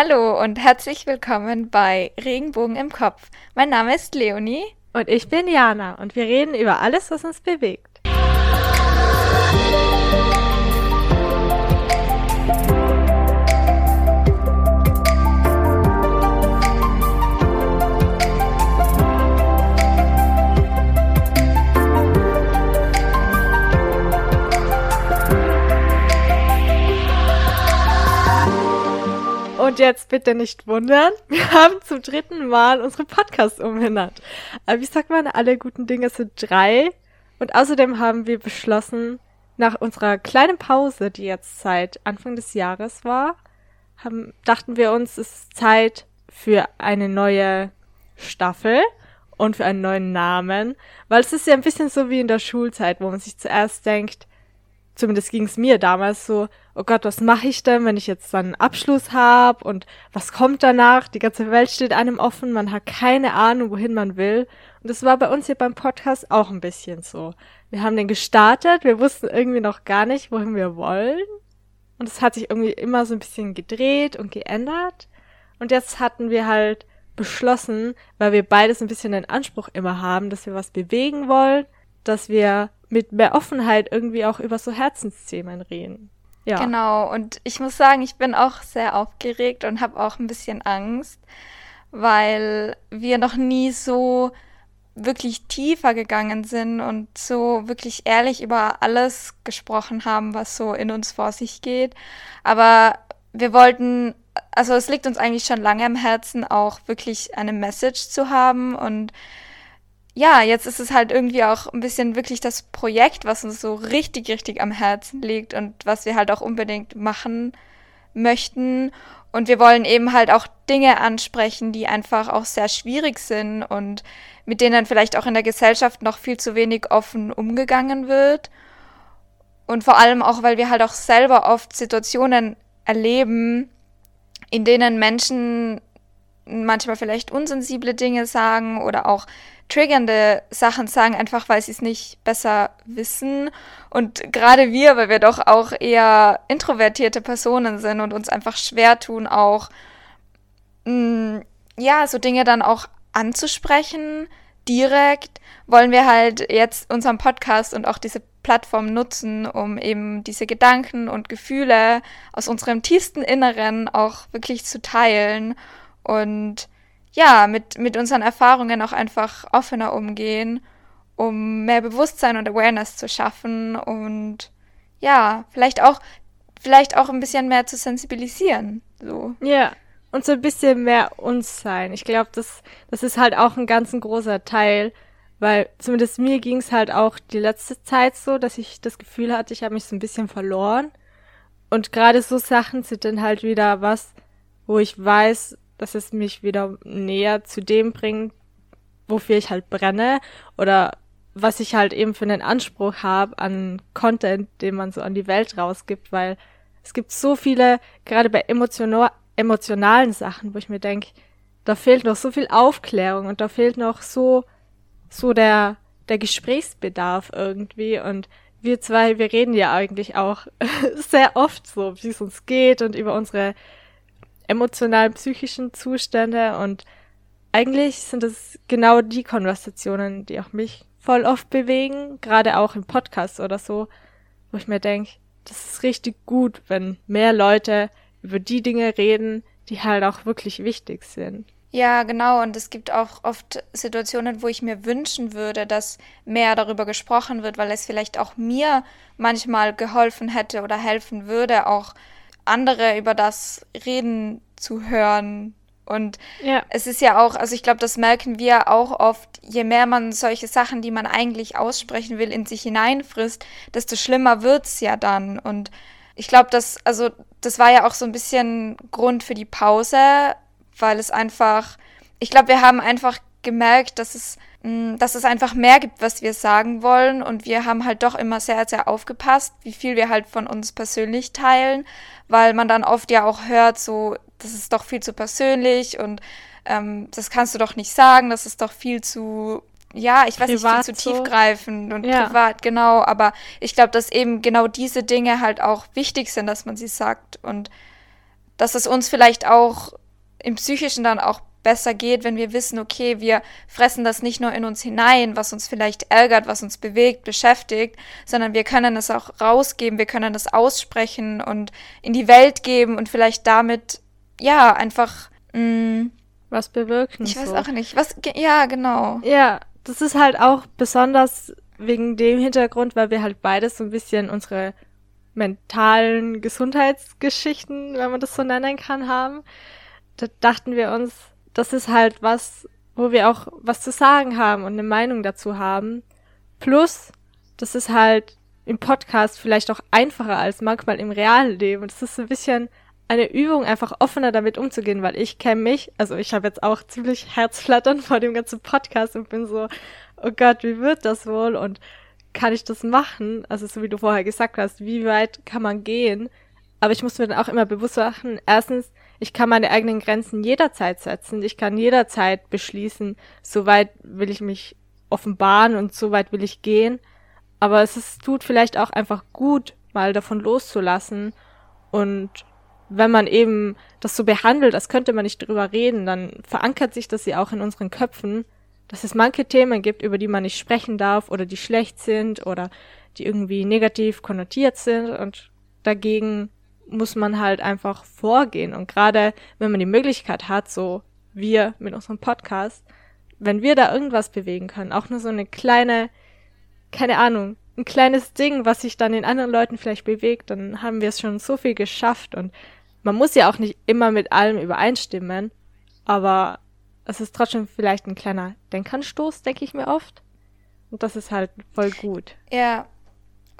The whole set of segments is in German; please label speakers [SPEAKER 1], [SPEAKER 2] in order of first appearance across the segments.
[SPEAKER 1] Hallo und herzlich willkommen bei Regenbogen im Kopf. Mein Name ist Leonie.
[SPEAKER 2] Und ich bin Jana und wir reden über alles, was uns bewegt. Und jetzt bitte nicht wundern, wir haben zum dritten Mal unsere Podcast umbenannt. Aber wie sagt man, alle guten Dinge sind drei. Und außerdem haben wir beschlossen, nach unserer kleinen Pause, die jetzt seit Anfang des Jahres war, haben, dachten wir uns, es ist Zeit für eine neue Staffel und für einen neuen Namen, weil es ist ja ein bisschen so wie in der Schulzeit, wo man sich zuerst denkt, zumindest ging es mir damals so, oh Gott, was mache ich denn, wenn ich jetzt dann einen Abschluss habe und was kommt danach? Die ganze Welt steht einem offen, man hat keine Ahnung, wohin man will. Und das war bei uns hier beim Podcast auch ein bisschen so. Wir haben den gestartet, wir wussten irgendwie noch gar nicht, wohin wir wollen. Und es hat sich irgendwie immer so ein bisschen gedreht und geändert. Und jetzt hatten wir halt beschlossen, weil wir beides ein bisschen den Anspruch immer haben, dass wir was bewegen wollen, dass wir mit mehr Offenheit irgendwie auch über so Herzensthemen reden.
[SPEAKER 1] Ja. Genau, und ich muss sagen, ich bin auch sehr aufgeregt und habe auch ein bisschen Angst, weil wir noch nie so wirklich tiefer gegangen sind und so wirklich ehrlich über alles gesprochen haben, was so in uns vor sich geht. Aber wir wollten, also es liegt uns eigentlich schon lange im Herzen, auch wirklich eine Message zu haben und ja, jetzt ist es halt irgendwie auch ein bisschen wirklich das Projekt, was uns so richtig, richtig am Herzen liegt und was wir halt auch unbedingt machen möchten. Und wir wollen eben halt auch Dinge ansprechen, die einfach auch sehr schwierig sind und mit denen vielleicht auch in der Gesellschaft noch viel zu wenig offen umgegangen wird. Und vor allem auch, weil wir halt auch selber oft Situationen erleben, in denen Menschen manchmal vielleicht unsensible Dinge sagen oder auch triggernde Sachen sagen, einfach weil sie es nicht besser wissen. Und gerade wir, weil wir doch auch eher introvertierte Personen sind und uns einfach schwer tun, auch mh, mm, ja, so Dinge dann auch anzusprechen, direkt, wollen wir halt jetzt unseren Podcast und auch diese Plattform nutzen, um eben diese Gedanken und Gefühle aus unserem tiefsten Inneren auch wirklich zu teilen und ja, mit, mit unseren Erfahrungen auch einfach offener umgehen, um mehr Bewusstsein und Awareness zu schaffen und ja, vielleicht auch, vielleicht auch ein bisschen mehr zu sensibilisieren. So.
[SPEAKER 2] Ja. Und so ein bisschen mehr uns sein. Ich glaube, das, das ist halt auch ein ganz ein großer Teil, weil zumindest mir ging es halt auch die letzte Zeit so, dass ich das Gefühl hatte, ich habe mich so ein bisschen verloren. Und gerade so Sachen sind dann halt wieder was, wo ich weiß, dass es mich wieder näher zu dem bringt, wofür ich halt brenne oder was ich halt eben für einen Anspruch habe an Content, den man so an die Welt rausgibt, weil es gibt so viele, gerade bei emotional, emotionalen Sachen, wo ich mir denke, da fehlt noch so viel Aufklärung und da fehlt noch so, so der, der Gesprächsbedarf irgendwie. Und wir zwei, wir reden ja eigentlich auch sehr oft so, wie es uns geht und über unsere emotionalen, psychischen Zustände und eigentlich sind es genau die Konversationen, die auch mich voll oft bewegen, gerade auch im Podcast oder so, wo ich mir denke, das ist richtig gut, wenn mehr Leute über die Dinge reden, die halt auch wirklich wichtig sind.
[SPEAKER 1] Ja, genau. Und es gibt auch oft Situationen, wo ich mir wünschen würde, dass mehr darüber gesprochen wird, weil es vielleicht auch mir manchmal geholfen hätte oder helfen würde, auch andere über das reden zu hören. Und ja. es ist ja auch, also ich glaube, das merken wir auch oft, je mehr man solche Sachen, die man eigentlich aussprechen will, in sich hineinfrisst, desto schlimmer wird's ja dann. Und ich glaube, das, also das war ja auch so ein bisschen Grund für die Pause, weil es einfach, ich glaube, wir haben einfach gemerkt, dass es, mh, mm, dass es einfach mehr gibt, was wir sagen wollen. Und wir haben halt doch immer sehr, sehr aufgepasst, wie viel wir halt von uns persönlich teilen, weil man dann oft ja auch hört, so, das ist doch viel zu persönlich und ähm, das kannst du doch nicht sagen, das ist doch viel zu ja, ich weiß privat nicht, viel zu so. tiefgreifend und ja. privat, genau. Aber ich glaube, dass eben genau diese Dinge halt auch wichtig sind, dass man sie sagt. Und dass es uns vielleicht auch im Psychischen dann auch besser geht, wenn wir wissen, okay, wir fressen das nicht nur in uns hinein, was uns vielleicht ärgert, was uns bewegt, beschäftigt, sondern wir können es auch rausgeben, wir können es aussprechen und in die Welt geben und vielleicht damit, ja, einfach, mh, mm,
[SPEAKER 2] was bewirken.
[SPEAKER 1] Ich so. weiß auch nicht. Was, ja, genau.
[SPEAKER 2] Ja, das ist halt auch besonders wegen dem Hintergrund, weil wir halt beides so ein bisschen unsere mentalen Gesundheitsgeschichten, wenn man das so nennen kann, haben. Da dachten wir uns, das ist halt was, wo wir auch was zu sagen haben und eine Meinung dazu haben. Plus, das ist halt im Podcast vielleicht auch einfacher als manchmal im realen Leben. Es ist ein bisschen eine Übung, einfach offener damit umzugehen, weil ich kenne mich, also ich habe jetzt auch ziemlich Herzflattern vor dem ganzen Podcast und bin so, oh Gott, wie wird das wohl und kann ich das machen? Also so wie du vorher gesagt hast, wie weit kann man gehen? Aber ich muss mir dann auch immer bewusst machen, erstens, ich kann meine eigenen Grenzen jederzeit setzen. Ich kann jederzeit beschließen, so weit will ich mich offenbaren und so weit will ich gehen. Aber es ist, tut vielleicht auch einfach gut, mal davon loszulassen. Und wenn man eben das so behandelt, als könnte man nicht drüber reden, dann verankert sich das ja auch in unseren Köpfen dass es manche Themen gibt, über die man nicht sprechen darf oder die schlecht sind oder die irgendwie negativ konnotiert sind und dagegen muss man halt einfach vorgehen. Und gerade wenn man die Möglichkeit hat, so wir mit unserem Podcast, wenn wir da irgendwas bewegen können, auch nur so eine kleine, keine Ahnung, ein kleines Ding, was sich dann in anderen Leuten vielleicht bewegt, dann haben wir es schon so viel geschafft und man muss ja auch nicht immer mit allem übereinstimmen, aber es ist trotzdem vielleicht ein kleiner Denkanstoß, denke ich mir oft. Und das ist halt voll gut.
[SPEAKER 1] Ja.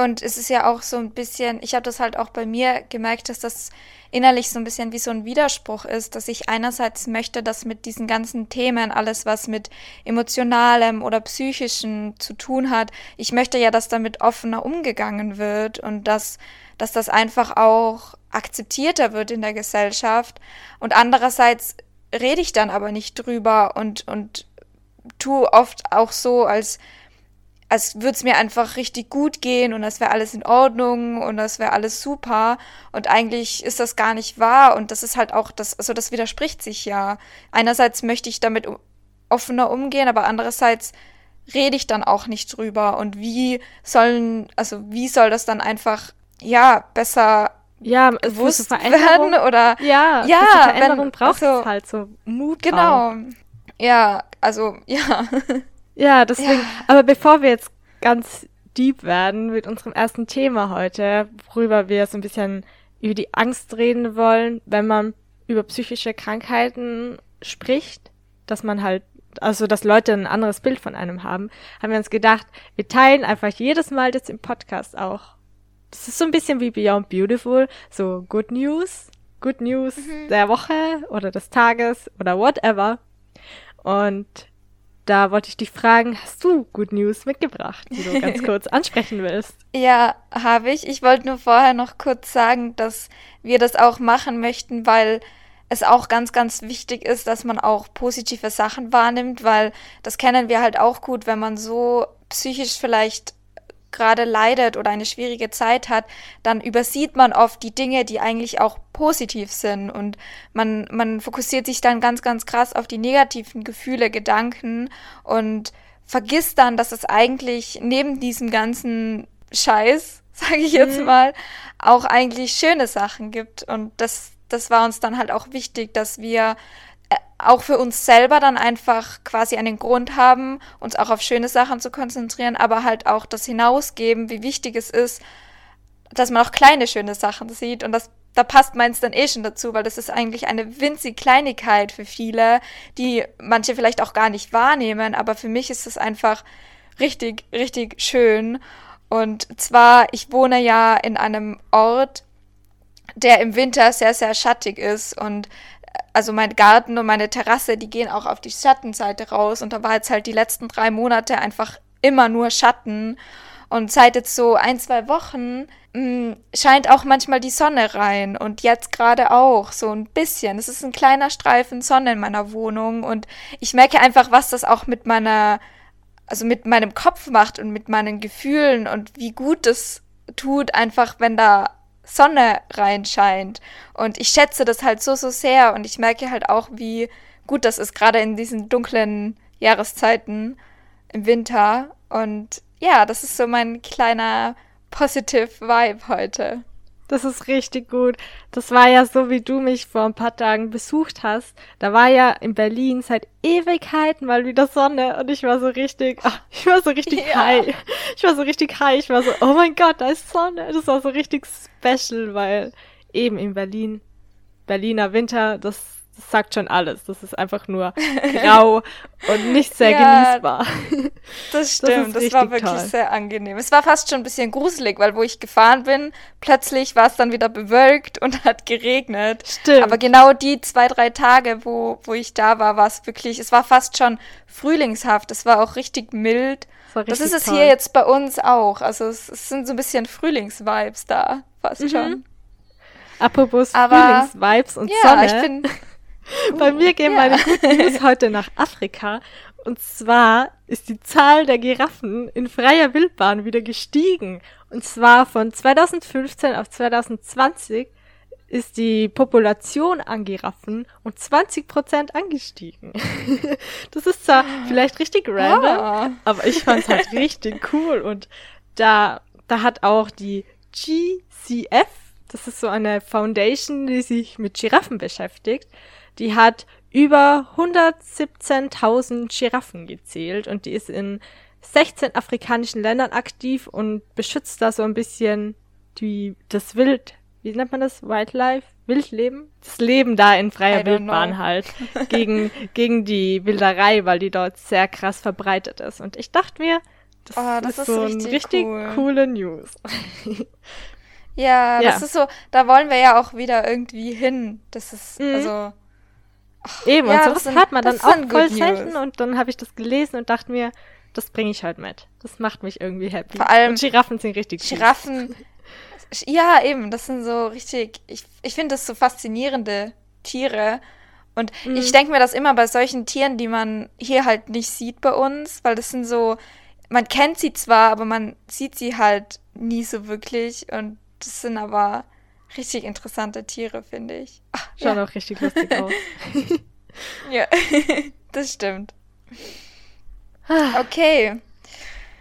[SPEAKER 1] Und es ist ja auch so ein bisschen, ich habe das halt auch bei mir gemerkt, dass das innerlich so ein bisschen wie so ein Widerspruch ist, dass ich einerseits möchte, dass mit diesen ganzen Themen, alles was mit emotionalem oder psychischem zu tun hat, ich möchte ja, dass damit offener umgegangen wird und dass, dass das einfach auch akzeptierter wird in der Gesellschaft. Und andererseits rede ich dann aber nicht drüber und, und tue oft auch so, als, als würde es mir einfach richtig gut gehen und das wäre alles in Ordnung und das wäre alles super. Und eigentlich ist das gar nicht wahr und das ist halt auch, das, also das widerspricht sich ja. Einerseits möchte ich damit offener umgehen, aber andererseits rede ich dann auch nicht drüber. Und wie sollen, also wie soll das dann einfach, ja, besser
[SPEAKER 2] ja,
[SPEAKER 1] bewusst werden oder
[SPEAKER 2] ja,
[SPEAKER 1] ja
[SPEAKER 2] Veränderung braucht also, es halt so Mut.
[SPEAKER 1] Genau. Auch. Ja, also ja.
[SPEAKER 2] Ja, deswegen. Ja. Aber bevor wir jetzt ganz deep werden mit unserem ersten Thema heute, worüber wir so ein bisschen über die Angst reden wollen, wenn man über psychische Krankheiten spricht, dass man halt, also dass Leute ein anderes Bild von einem haben, haben wir uns gedacht, wir teilen einfach jedes Mal das im Podcast auch das ist so ein bisschen wie Beyond Beautiful, so Good News, Good News mhm. der Woche oder des Tages oder whatever. Und da wollte ich dich fragen, hast du Good News mitgebracht, die du ganz kurz ansprechen willst?
[SPEAKER 1] Ja, habe ich. Ich wollte nur vorher noch kurz sagen, dass wir das auch machen möchten, weil es auch ganz, ganz wichtig ist, dass man auch positive Sachen wahrnimmt, weil das kennen wir halt auch gut, wenn man so psychisch vielleicht gerade leidet oder eine schwierige Zeit hat, dann übersieht man oft die Dinge, die eigentlich auch positiv sind und man, man fokussiert sich dann ganz, ganz krass auf die negativen Gefühle, Gedanken und vergisst dann, dass es eigentlich neben diesem ganzen Scheiß, sage ich jetzt mhm. mal, auch eigentlich schöne Sachen gibt und das, das war uns dann halt auch wichtig, dass wir auch für uns selber dann einfach quasi einen Grund haben, uns auch auf schöne Sachen zu konzentrieren, aber halt auch das hinausgeben, wie wichtig es ist, dass man auch kleine schöne Sachen sieht. Und das da passt meins dann eh schon dazu, weil das ist eigentlich eine winzig Kleinigkeit für viele, die manche vielleicht auch gar nicht wahrnehmen, aber für mich ist es einfach richtig, richtig schön. Und zwar, ich wohne ja in einem Ort, der im Winter sehr, sehr schattig ist. Und also mein Garten und meine Terrasse, die gehen auch auf die Schattenseite raus. Und da war jetzt halt die letzten drei Monate einfach immer nur Schatten. Und seit jetzt so ein, zwei Wochen mh, mm, scheint auch manchmal die Sonne rein. Und jetzt gerade auch so ein bisschen. Es ist ein kleiner Streifen Sonne in meiner Wohnung. Und ich merke einfach, was das auch mit meiner, also mit meinem Kopf macht und mit meinen Gefühlen und wie gut das tut, einfach wenn da Sonne reinscheint. Und ich schätze das halt so, so sehr. Und ich merke halt auch, wie gut das ist, gerade in diesen dunklen Jahreszeiten im Winter. Und ja, das ist so mein kleiner positive Vibe heute.
[SPEAKER 2] Das ist richtig gut. Das war ja so, wie du mich vor ein paar Tagen besucht hast. Da war ja in Berlin seit Ewigkeiten mal wieder Sonne und ich war so richtig, ach, ich war so richtig ja. high. Ich war so richtig high. Ich war so, oh mein Gott, da ist Sonne. Das war so richtig special, weil eben in Berlin, Berliner Winter, das das sagt schon alles. Das ist einfach nur grau und nicht sehr ja, genießbar.
[SPEAKER 1] Das stimmt, das, das war wirklich toll. sehr angenehm. Es war fast schon ein bisschen gruselig, weil wo ich gefahren bin, plötzlich war es dann wieder bewölkt und hat geregnet. Stimmt. Aber genau die zwei, drei Tage, wo, wo ich da war, war es wirklich, es war fast schon frühlingshaft. Es war auch richtig mild. Das, das ist es toll. hier jetzt bei uns auch. Also es, es sind so ein bisschen Frühlingsvibes da, fast mhm. schon.
[SPEAKER 2] Apropos Frühlingsvibes und ja, Sonne. Ich bin, bei mir gehen ja. meine guten News heute nach Afrika. Und zwar ist die Zahl der Giraffen in freier Wildbahn wieder gestiegen. Und zwar von 2015 auf 2020 ist die Population an Giraffen um 20 Prozent angestiegen. das ist zwar vielleicht richtig random, oh. aber ich fand es halt richtig cool. Und da, da hat auch die GCF, das ist so eine Foundation, die sich mit Giraffen beschäftigt, die hat über 117.000 Giraffen gezählt und die ist in 16 afrikanischen Ländern aktiv und beschützt da so ein bisschen die, das Wild, wie nennt man das? Wildlife? Wildleben? Das Leben da in freier Wildbahn know. halt. Gegen, gegen die Wilderei, weil die dort sehr krass verbreitet ist. Und ich dachte mir, das, oh, das ist, ist, so richtig ein richtig cool. coole News.
[SPEAKER 1] ja, ja, das ist so, da wollen wir ja auch wieder irgendwie hin. Das ist, mhm. also,
[SPEAKER 2] Eben, ja, und sowas hört man dann auch voll selten und dann habe ich das gelesen und dachte mir, das bringe ich halt mit. Das macht mich irgendwie happy.
[SPEAKER 1] Vor allem
[SPEAKER 2] und Giraffen sind richtig
[SPEAKER 1] Giraffen. Süß. Ja, eben, das sind so richtig, ich, ich finde das so faszinierende Tiere. Und mhm. ich denke mir das immer bei solchen Tieren, die man hier halt nicht sieht bei uns, weil das sind so, man kennt sie zwar, aber man sieht sie halt nie so wirklich. Und das sind aber richtig interessante Tiere, finde ich.
[SPEAKER 2] Ach, Schauen ja. auch richtig lustig aus.
[SPEAKER 1] ja, das stimmt. Okay.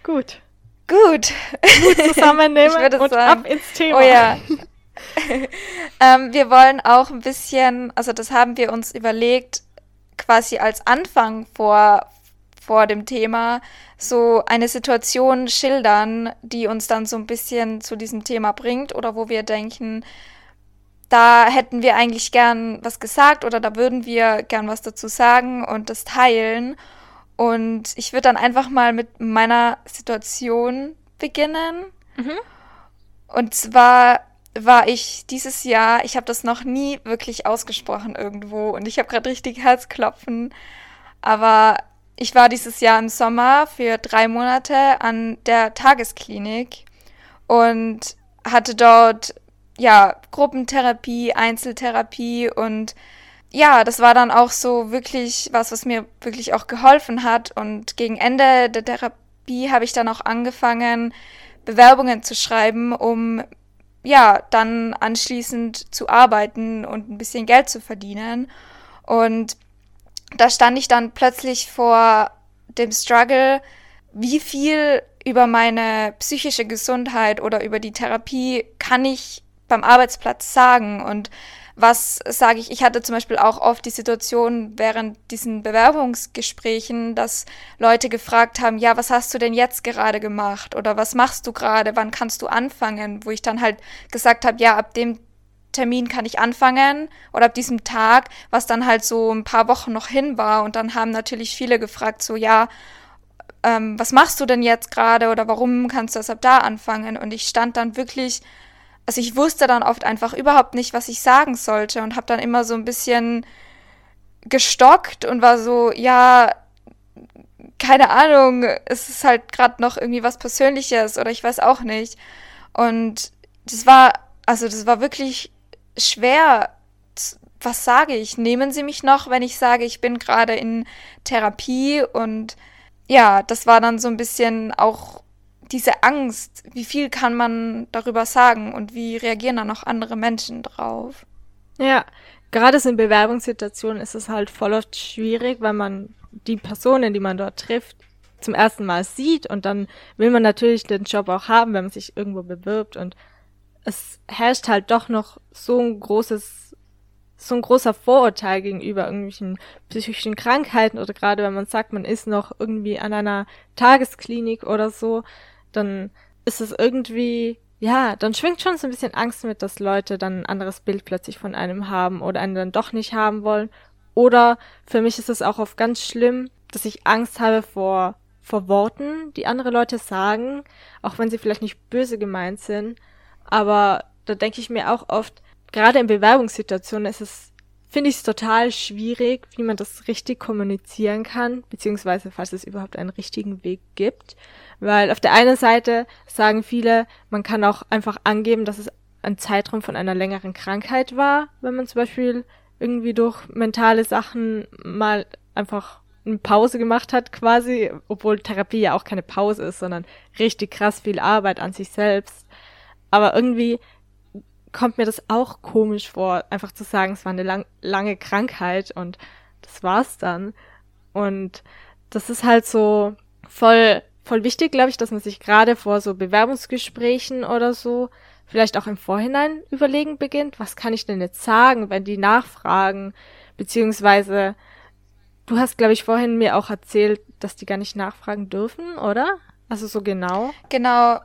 [SPEAKER 2] Gut.
[SPEAKER 1] Gut.
[SPEAKER 2] Gut zusammennehmen und sagen, ab ins Thema.
[SPEAKER 1] Oh ja. ähm, wir wollen auch ein bisschen, also das haben wir uns überlegt, quasi als Anfang vor, vor dem Thema, so eine Situation schildern, die uns dann so ein bisschen zu diesem Thema bringt oder wo wir denken, da hätten wir eigentlich gern was gesagt oder da würden wir gern was dazu sagen und das teilen. Und ich würde dann einfach mal mit meiner Situation beginnen. Mhm. Und zwar war ich dieses Jahr, ich habe das noch nie wirklich ausgesprochen irgendwo und ich habe gerade richtig Herzklopfen, aber ich war dieses Jahr im Sommer für drei Monate an der Tagesklinik und hatte dort ja Gruppentherapie, Einzeltherapie und ja, das war dann auch so wirklich was, was mir wirklich auch geholfen hat. Und gegen Ende der Therapie habe ich dann auch angefangen, Bewerbungen zu schreiben, um ja dann anschließend zu arbeiten und ein bisschen Geld zu verdienen. Und da stand ich dann plötzlich vor dem Struggle, wie viel über meine psychische Gesundheit oder über die Therapie kann ich beim Arbeitsplatz sagen und was sage ich? Ich hatte zum Beispiel auch oft die Situation während diesen Bewerbungsgesprächen, dass Leute gefragt haben, ja, was hast du denn jetzt gerade gemacht? Oder was machst du gerade? Wann kannst du anfangen? Wo ich dann halt gesagt habe, ja, ab dem Termin kann ich anfangen oder ab diesem Tag, was dann halt so ein paar Wochen noch hin war. Und dann haben natürlich viele gefragt, so ja, ähm, was machst du denn jetzt gerade oder warum kannst du das ab da anfangen? Und ich stand dann wirklich, also ich wusste dann oft einfach überhaupt nicht, was ich sagen sollte und habe dann immer so ein bisschen gestockt und war so, ja, keine Ahnung, es ist halt gerade noch irgendwie was Persönliches oder ich weiß auch nicht. Und das war, also das war wirklich schwer. Was sage ich? Nehmen Sie mich noch, wenn ich sage, ich bin gerade in Therapie? Und ja, das war dann so ein bisschen auch diese Angst, wie viel kann man darüber sagen und wie reagieren dann auch andere Menschen drauf?
[SPEAKER 2] Ja, gerade so in Bewerbungssituationen ist es halt voll oft schwierig, weil man die Personen, die man dort trifft, zum ersten Mal sieht und dann will man natürlich den Job auch haben, wenn man sich irgendwo bewirbt und es herrscht halt doch noch so ein großes, so ein großer Vorurteil gegenüber irgendwelchen psychischen Krankheiten oder gerade wenn man sagt, man ist noch irgendwie an einer Tagesklinik oder so, dann ist es irgendwie, ja, dann schwingt schon so ein bisschen Angst mit, dass Leute dann ein anderes Bild plötzlich von einem haben oder einen dann doch nicht haben wollen. Oder für mich ist es auch oft ganz schlimm, dass ich Angst habe vor, vor Worten, die andere Leute sagen, auch wenn sie vielleicht nicht böse gemeint sind. Aber da denke ich mir auch oft, gerade in Bewerbungssituationen ist es, finde ich es total schwierig, wie man das richtig kommunizieren kann, beziehungsweise falls es überhaupt einen richtigen Weg gibt. Weil auf der einen Seite sagen viele, man kann auch einfach angeben, dass es ein Zeitraum von einer längeren Krankheit war, wenn man zum Beispiel irgendwie durch mentale Sachen mal einfach eine Pause gemacht hat quasi, obwohl Therapie ja auch keine Pause ist, sondern richtig krass viel Arbeit an sich selbst. Aber irgendwie kommt mir das auch komisch vor, einfach zu sagen, es war eine lang lange Krankheit und das war's dann. Und das ist halt so voll voll wichtig, glaube ich, dass man sich gerade vor so Bewerbungsgesprächen oder so vielleicht auch im Vorhinein überlegen beginnt, was kann ich denn jetzt sagen, wenn die nachfragen, beziehungsweise du hast, glaube ich, vorhin mir auch erzählt, dass die gar nicht nachfragen dürfen, oder? Also so genau?
[SPEAKER 1] Genau,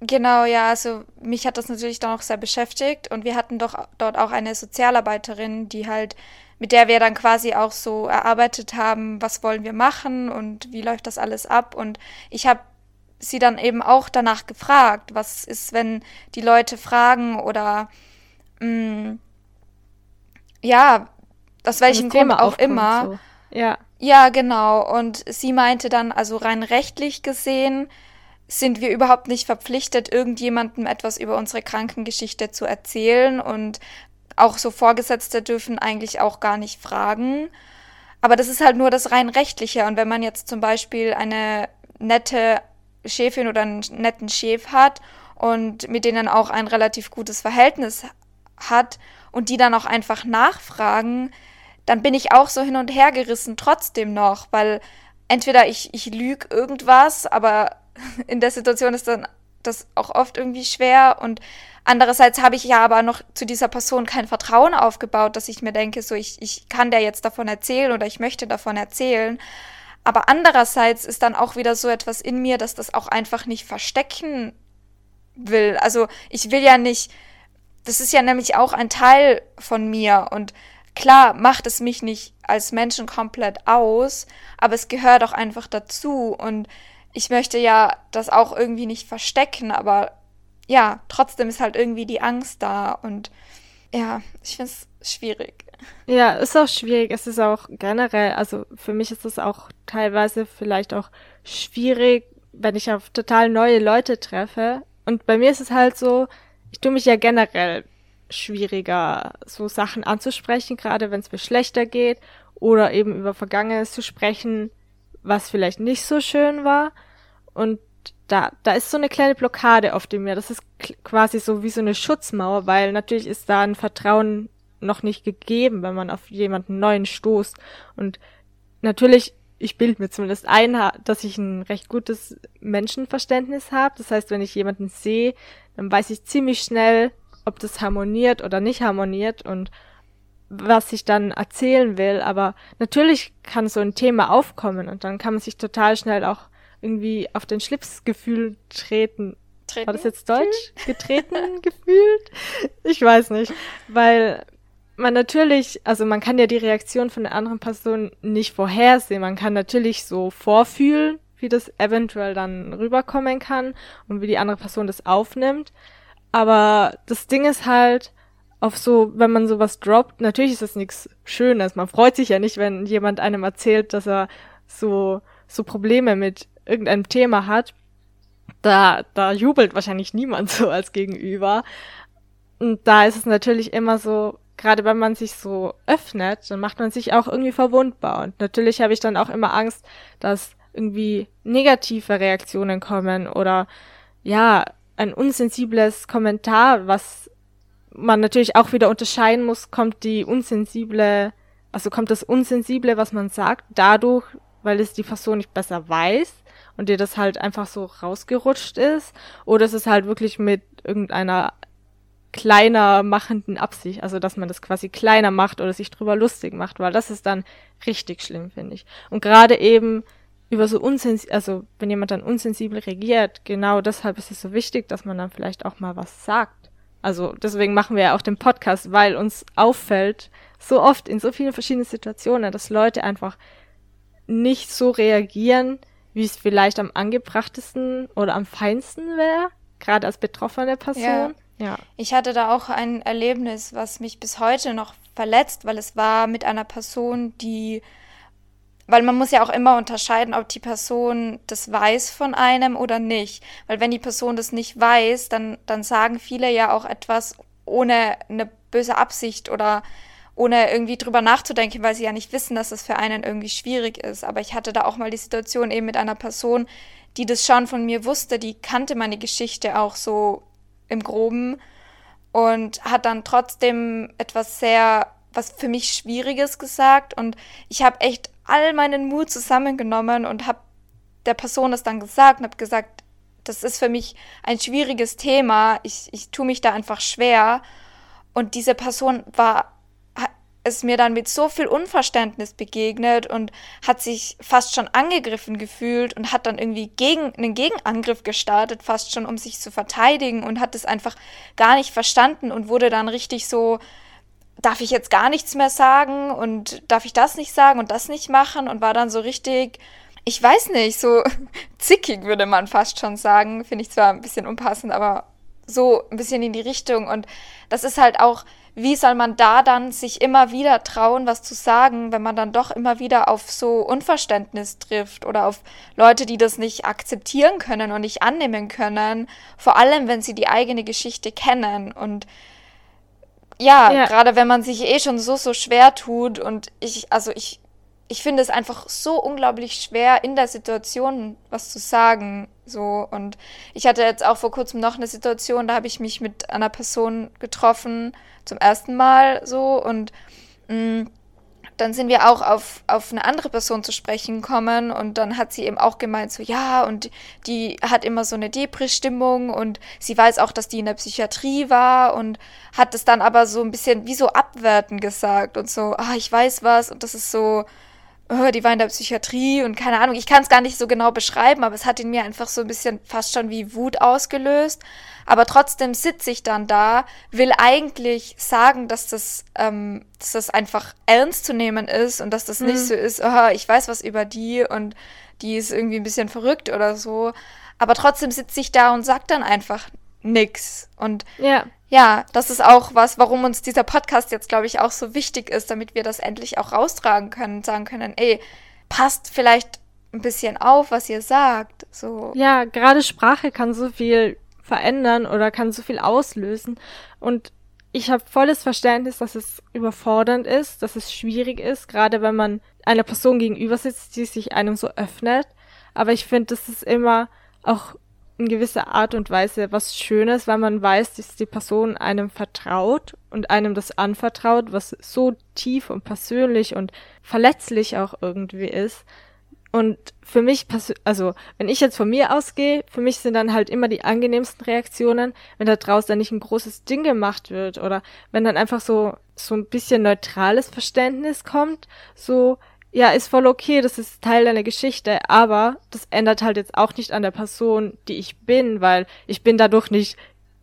[SPEAKER 1] genau, ja, also mich hat das natürlich dann auch sehr beschäftigt und wir hatten doch dort auch eine Sozialarbeiterin, die halt mit der wir dann quasi auch so erarbeitet haben, was wollen wir machen und wie läuft das alles ab. Und ich habe sie dann eben auch danach gefragt, was ist, wenn die Leute fragen oder mh, mm, ja, aus welchem Grund auch immer. So.
[SPEAKER 2] Ja.
[SPEAKER 1] Ja, genau. Und sie meinte dann, also rein rechtlich gesehen, sind wir überhaupt nicht verpflichtet, irgendjemandem etwas über unsere Krankengeschichte zu erzählen. Und auch so Vorgesetzte dürfen eigentlich auch gar nicht fragen. Aber das ist halt nur das rein rechtliche. Und wenn man jetzt zum Beispiel eine nette Chefin oder einen netten Chef hat und mit denen auch ein relativ gutes Verhältnis hat und die dann auch einfach nachfragen, dann bin ich auch so hin und her gerissen trotzdem noch, weil entweder ich, ich lüge irgendwas, aber in der Situation ist dann das auch oft irgendwie schwer und Andererseits habe ich ja aber noch zu dieser Person kein Vertrauen aufgebaut, dass ich mir denke, so ich, ich kann der jetzt davon erzählen oder ich möchte davon erzählen. Aber andererseits ist dann auch wieder so etwas in mir, dass das auch einfach nicht verstecken will. Also ich will ja nicht, das ist ja nämlich auch ein Teil von mir und klar macht es mich nicht als Menschen komplett aus, aber es gehört auch einfach dazu und ich möchte ja das auch irgendwie nicht verstecken, aber ja, trotzdem ist halt irgendwie die Angst da und ja, ich finde es schwierig.
[SPEAKER 2] Ja, ist auch schwierig. Es ist auch generell, also für mich ist es auch teilweise vielleicht auch schwierig, wenn ich auf total neue Leute treffe. Und bei mir ist es halt so, ich tue mich ja generell schwieriger, so Sachen anzusprechen, gerade wenn es mir schlechter geht oder eben über Vergangenes zu sprechen, was vielleicht nicht so schön war. Und da, da ist so eine kleine Blockade auf dem Meer. Das ist quasi so wie so eine Schutzmauer, weil natürlich ist da ein Vertrauen noch nicht gegeben, wenn man auf jemanden neuen stoßt. Und natürlich, ich bilde mir zumindest ein, dass ich ein recht gutes Menschenverständnis habe. Das heißt, wenn ich jemanden sehe, dann weiß ich ziemlich schnell, ob das harmoniert oder nicht harmoniert und was ich dann erzählen will. Aber natürlich kann so ein Thema aufkommen und dann kann man sich total schnell auch irgendwie auf den Schlips gefühlt treten. treten. War das jetzt Deutsch? Getreten gefühlt? Ich weiß nicht. Weil man natürlich, also man kann ja die Reaktion von der anderen Person nicht vorhersehen. Man kann natürlich so vorfühlen, wie das eventuell dann rüberkommen kann und wie die andere Person das aufnimmt. Aber das Ding ist halt, auf so, wenn man sowas droppt, natürlich ist das nichts Schönes. Man freut sich ja nicht, wenn jemand einem erzählt, dass er so, so Probleme mit irgendein Thema hat, da, da jubelt wahrscheinlich niemand so als Gegenüber. Und da ist es natürlich immer so, gerade wenn man sich so öffnet, dann macht man sich auch irgendwie verwundbar. Und natürlich habe ich dann auch immer Angst, dass irgendwie negative Reaktionen kommen oder ja, ein unsensibles Kommentar, was man natürlich auch wieder unterscheiden muss, kommt die unsensible, also kommt das Unsensible, was man sagt, dadurch, weil es die Person nicht besser weiß und dir das halt einfach so rausgerutscht ist, oder ist es halt wirklich mit irgendeiner kleiner machenden Absicht, also dass man das quasi kleiner macht oder sich drüber lustig macht, weil das ist dann richtig schlimm, finde ich. Und gerade eben über so unsensibel, also wenn jemand dann unsensibel reagiert, genau deshalb ist es so wichtig, dass man dann vielleicht auch mal was sagt. Also deswegen machen wir ja auch den Podcast, weil uns auffällt, so oft in so vielen verschiedenen Situationen, dass Leute einfach nicht so reagieren, wie es vielleicht am angebrachtesten oder am feinsten wäre, gerade als betroffene Person. Ja.
[SPEAKER 1] Ja. Ich hatte da auch ein Erlebnis, was mich bis heute noch verletzt, weil es war mit einer Person, die, weil man muss ja auch immer unterscheiden, ob die Person das weiß von einem oder nicht. Weil wenn die Person das nicht weiß, dann, dann sagen viele ja auch etwas ohne eine böse Absicht oder ohne irgendwie drüber nachzudenken, weil sie ja nicht wissen, dass das für einen irgendwie schwierig ist. Aber ich hatte da auch mal die Situation eben mit einer Person, die das schon von mir wusste, die kannte meine Geschichte auch so im Groben und hat dann trotzdem etwas sehr, was für mich Schwieriges gesagt und ich habe echt all meinen Mut zusammengenommen und habe der Person das dann gesagt und habe gesagt, das ist für mich ein schwieriges Thema, ich, ich tue mich da einfach schwer. Und diese Person war ist mir dann mit so viel Unverständnis begegnet und hat sich fast schon angegriffen gefühlt und hat dann irgendwie gegen einen Gegenangriff gestartet, fast schon um sich zu verteidigen und hat es einfach gar nicht verstanden und wurde dann richtig so, darf ich jetzt gar nichts mehr sagen und darf ich das nicht sagen und das nicht machen? Und war dann so richtig, ich weiß nicht, so zickig würde man fast schon sagen, finde ich zwar ein bisschen unpassend, aber so ein bisschen in die Richtung. Und das ist halt auch wie soll man da dann sich immer wieder trauen, was zu sagen, wenn man dann doch immer wieder auf so Unverständnis trifft oder auf Leute, die das nicht akzeptieren können und nicht annehmen können, vor allem wenn sie die eigene Geschichte kennen. Und ja, ja. gerade wenn man sich eh schon so, so schwer tut und ich, also ich ich finde es einfach so unglaublich schwer, in der Situation was zu sagen. So. Und ich hatte jetzt auch vor kurzem noch eine Situation, da habe ich mich mit einer Person getroffen, zum ersten Mal so. Und mh, mm, dann sind wir auch auf, auf eine andere Person zu sprechen gekommen und dann hat sie eben auch gemeint, so ja, und die hat immer so eine Depri-Stimmung und sie weiß auch, dass die in der Psychiatrie war und hat es dann aber so ein bisschen wie so abwertend gesagt und so, ah, ich weiß was und das ist so, oh, die war in der Psychiatrie und keine Ahnung, ich kann es gar nicht so genau beschreiben, aber es hat in mir einfach so ein bisschen fast schon wie Wut ausgelöst. Aber trotzdem sitze ich dann da, will eigentlich sagen, dass das, ähm, dass das einfach ernst zu nehmen ist und dass das mhm. nicht so ist, oh, ich weiß was über die und die ist irgendwie ein bisschen verrückt oder so. Aber trotzdem sitze ich da und sag dann einfach nix. Und ja ja, das ist auch was, warum uns dieser Podcast jetzt, glaube ich, auch so wichtig ist, damit wir das endlich auch raustragen können und sagen können, ey, passt vielleicht ein bisschen auf, was ihr sagt. So.
[SPEAKER 2] Ja, gerade Sprache kann so viel verändern oder kann so viel auslösen. Und ich habe volles Verständnis, dass es überfordernd ist, dass es schwierig ist, gerade wenn man einer Person gegenüber sitzt, die sich einem so öffnet. Aber ich finde, das ist immer auch in gewisser Art und Weise was Schönes, weil man weiß, dass die Person einem vertraut und einem das anvertraut, was so tief und persönlich und verletzlich auch irgendwie ist. Und für mich, also wenn ich jetzt von mir ausgehe, für mich sind dann halt immer die angenehmsten Reaktionen, wenn da draußen nicht ein großes Ding gemacht wird oder wenn dann einfach so so ein bisschen neutrales Verständnis kommt, so ja, ist voll okay, das ist Teil deiner Geschichte, aber das ändert halt jetzt auch nicht an der Person, die ich bin, weil ich bin dadurch nicht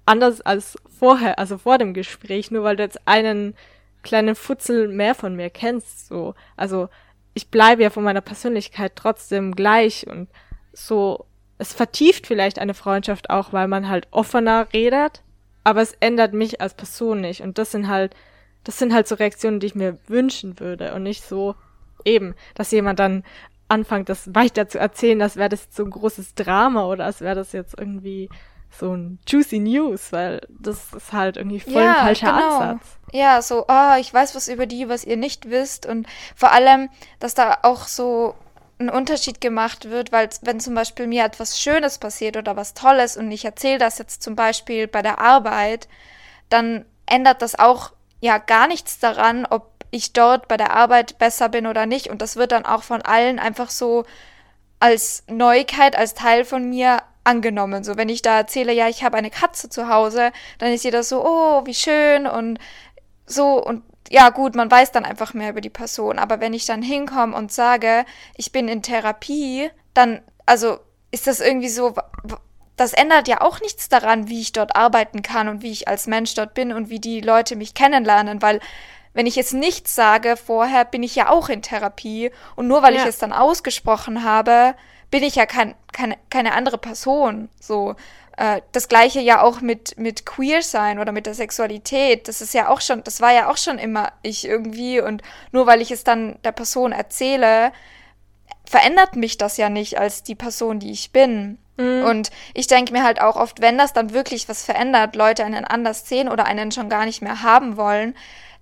[SPEAKER 2] anders als vorher, also vor dem Gespräch, nur weil du jetzt einen kleinen Futzel mehr von mir kennst, so. Also, ich bleibe ja von meiner Persönlichkeit trotzdem gleich und so, es vertieft vielleicht eine Freundschaft auch, weil man halt offener redet, aber es ändert mich als Person nicht und das sind halt, das sind halt so Reaktionen, die ich mir wünschen würde und nicht so, eben, dass jemand dann anfängt, das weiter zu erzählen, als wäre das jetzt so ein großes Drama oder als wäre das jetzt irgendwie so ein juicy News, weil das ist halt irgendwie voll ja, ein falscher genau. Ansatz.
[SPEAKER 1] Ja, so, ah, oh, ich weiß was über die, was ihr nicht wisst und vor allem, dass da auch so ein Unterschied gemacht wird, weil wenn zum Beispiel mir etwas Schönes passiert oder was Tolles und ich erzähle das jetzt zum Beispiel bei der Arbeit, dann ändert das auch ja gar nichts daran, ob ich dort bei der Arbeit besser bin oder nicht. Und das wird dann auch von allen einfach so als Neuigkeit, als Teil von mir angenommen. So, wenn ich da erzähle, ja, ich habe eine Katze zu Hause, dann ist jeder so, oh, wie schön und so und ja, gut, man weiß dann einfach mehr über die Person. Aber wenn ich dann hinkomme und sage, ich bin in Therapie, dann, also ist das irgendwie so, das ändert ja auch nichts daran, wie ich dort arbeiten kann und wie ich als Mensch dort bin und wie die Leute mich kennenlernen, weil wenn ich es nicht sage vorher, bin ich ja auch in Therapie und nur weil ja. ich es dann ausgesprochen habe, bin ich ja kein, keine, keine andere Person. So, äh, das gleiche ja auch mit, mit Queer sein oder mit der Sexualität. Das ist ja auch schon, das war ja auch schon immer ich irgendwie. Und nur weil ich es dann der Person erzähle, verändert mich das ja nicht als die Person, die ich bin. Mhm. Und ich denke mir halt auch oft, wenn das dann wirklich was verändert, Leute einen anders sehen oder einen schon gar nicht mehr haben wollen,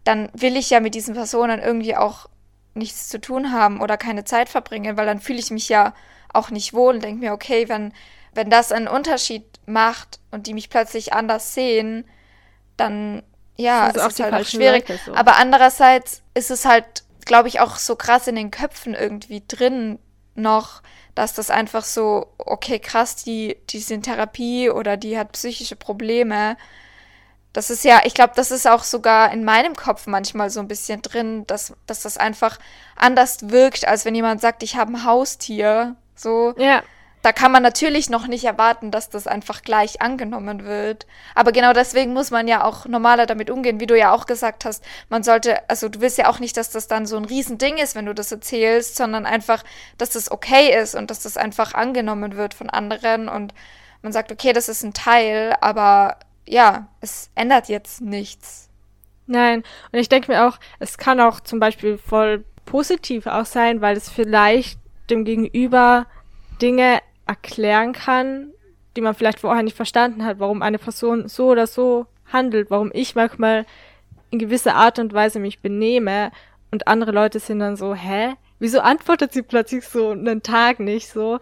[SPEAKER 1] dann will ich ja mit diesen Personen irgendwie auch nichts zu tun haben oder keine Zeit verbringen, weil dann fühle ich mich ja auch nicht wohl und denke mir, okay, wenn, wenn das einen Unterschied macht und die mich plötzlich anders sehen, dann ja, ist es halt auch schwierig. so. Aber andererseits ist es halt, glaube ich, auch so krass in den Köpfen irgendwie drin noch, dass das einfach so, okay, krass, die, die ist in Therapie oder die hat psychische Probleme. Das ist ja, ich glaube, das ist auch sogar in meinem Kopf manchmal so ein bisschen drin, dass, dass das einfach anders wirkt, als wenn jemand sagt, ich habe ein Haustier. So. Ja da kann man natürlich noch nicht erwarten, dass das einfach gleich angenommen wird. Aber genau deswegen muss man ja auch normaler damit umgehen, wie du ja auch gesagt hast. Man sollte, also du willst ja auch nicht, dass das dann so ein Riesending ist, wenn du das erzählst, sondern einfach, dass das okay ist und dass das einfach angenommen wird von anderen und man sagt, okay, das ist ein Teil, aber ja, es ändert jetzt nichts.
[SPEAKER 2] Nein, und ich denke mir auch, es kann auch zum Beispiel voll positiv auch sein, weil es vielleicht dem Gegenüber Dinge erklären kann, die man vielleicht vorher nicht verstanden hat, warum eine Person so oder so handelt, warum ich manchmal in gewisser Art und Weise mich benehme und andere Leute sind dann so, hä? Wieso antwortet sie plötzlich so einen Tag nicht so?